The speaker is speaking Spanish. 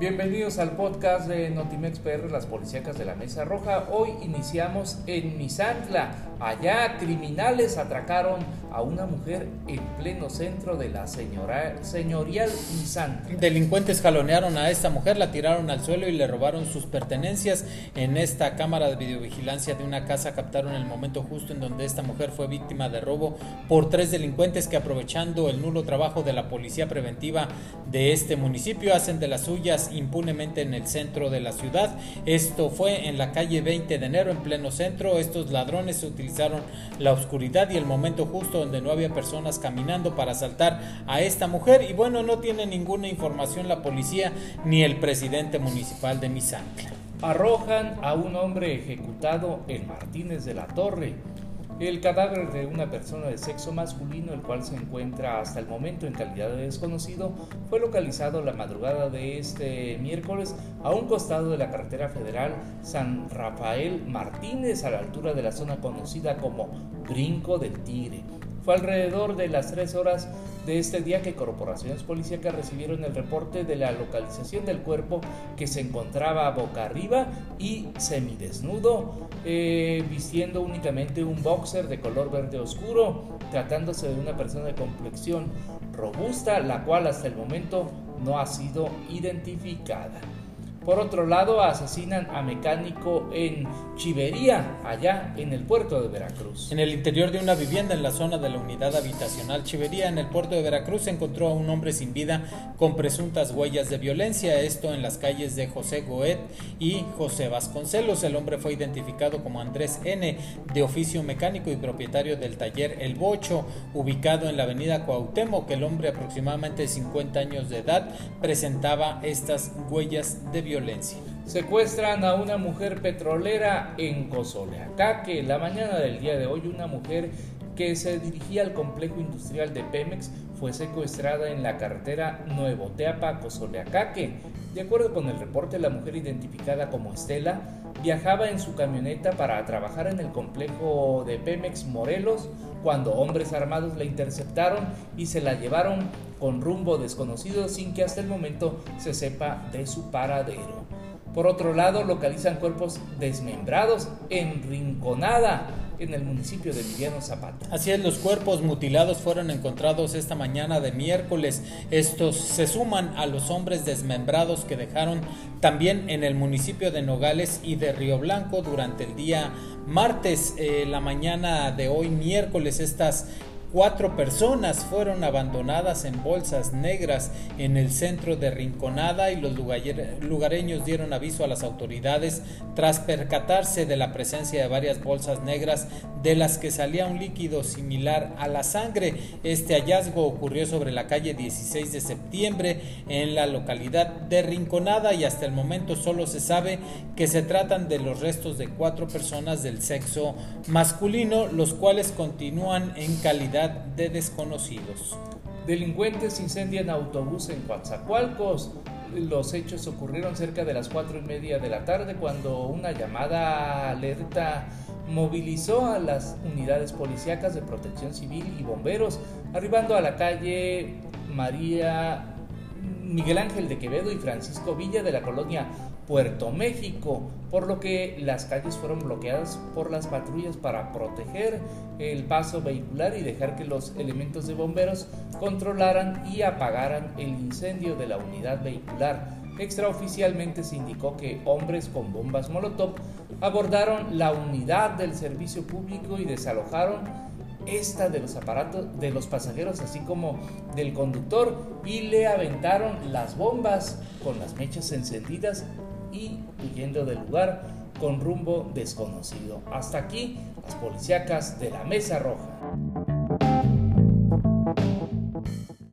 Bienvenidos al podcast de Notimex PR, las policíacas de la Mesa Roja. Hoy iniciamos en Misantla. Allá criminales atracaron a una mujer en pleno centro de la señora, señorial Misantla. Delincuentes jalonearon a esta mujer, la tiraron al suelo y le robaron sus pertenencias. En esta cámara de videovigilancia de una casa captaron el momento justo en donde esta mujer fue víctima de robo por tres delincuentes que aprovechando el nulo trabajo de la policía preventiva de este municipio hacen de las suyas impunemente en el centro de la ciudad. Esto fue en la calle 20 de enero, en pleno centro. Estos ladrones utilizaron la oscuridad y el momento justo donde no había personas caminando para asaltar a esta mujer. Y bueno, no tiene ninguna información la policía ni el presidente municipal de Misantla. Arrojan a un hombre ejecutado en Martínez de la Torre. El cadáver de una persona de sexo masculino, el cual se encuentra hasta el momento en calidad de desconocido, fue localizado la madrugada de este miércoles a un costado de la carretera federal San Rafael Martínez, a la altura de la zona conocida como Brinco del Tigre. Fue alrededor de las 3 horas de este día que corporaciones policíacas recibieron el reporte de la localización del cuerpo que se encontraba boca arriba y semidesnudo, eh, vistiendo únicamente un boxer de color verde oscuro, tratándose de una persona de complexión robusta, la cual hasta el momento no ha sido identificada. Por otro lado, asesinan a mecánico en Chivería, allá en el puerto de Veracruz. En el interior de una vivienda en la zona de la unidad habitacional Chivería, en el puerto de Veracruz, se encontró a un hombre sin vida con presuntas huellas de violencia. Esto en las calles de José Goet y José Vasconcelos. El hombre fue identificado como Andrés N., de oficio mecánico y propietario del taller El Bocho, ubicado en la avenida Cuauhtémoc. El hombre, aproximadamente 50 años de edad, presentaba estas huellas de violencia violencia. Secuestran a una mujer petrolera en Cozoleacaque. La mañana del día de hoy, una mujer que se dirigía al complejo industrial de Pemex fue secuestrada en la carretera Nuevo Teapa, Cozoleacaque. De acuerdo con el reporte, la mujer identificada como Estela viajaba en su camioneta para trabajar en el complejo de Pemex Morelos cuando hombres armados la interceptaron y se la llevaron con rumbo desconocido sin que hasta el momento se sepa de su paradero. Por otro lado, localizan cuerpos desmembrados en Rinconada, en el municipio de Emiliano Zapata. Así es, los cuerpos mutilados fueron encontrados esta mañana de miércoles. Estos se suman a los hombres desmembrados que dejaron también en el municipio de Nogales y de Río Blanco durante el día martes, eh, la mañana de hoy miércoles. Estas Cuatro personas fueron abandonadas en bolsas negras en el centro de Rinconada y los lugareños dieron aviso a las autoridades tras percatarse de la presencia de varias bolsas negras de las que salía un líquido similar a la sangre. Este hallazgo ocurrió sobre la calle 16 de septiembre en la localidad de Rinconada y hasta el momento solo se sabe que se tratan de los restos de cuatro personas del sexo masculino, los cuales continúan en calidad de desconocidos. Delincuentes incendian autobús en Coatzacoalcos. Los hechos ocurrieron cerca de las cuatro y media de la tarde cuando una llamada alerta movilizó a las unidades policíacas de protección civil y bomberos, arribando a la calle María Miguel Ángel de Quevedo y Francisco Villa de la colonia Puerto México, por lo que las calles fueron bloqueadas por las patrullas para proteger el paso vehicular y dejar que los elementos de bomberos controlaran y apagaran el incendio de la unidad vehicular. Extraoficialmente se indicó que hombres con bombas Molotov abordaron la unidad del servicio público y desalojaron esta de los aparatos de los pasajeros así como del conductor y le aventaron las bombas con las mechas encendidas y huyendo del lugar con rumbo desconocido. Hasta aquí las policíacas de la Mesa Roja.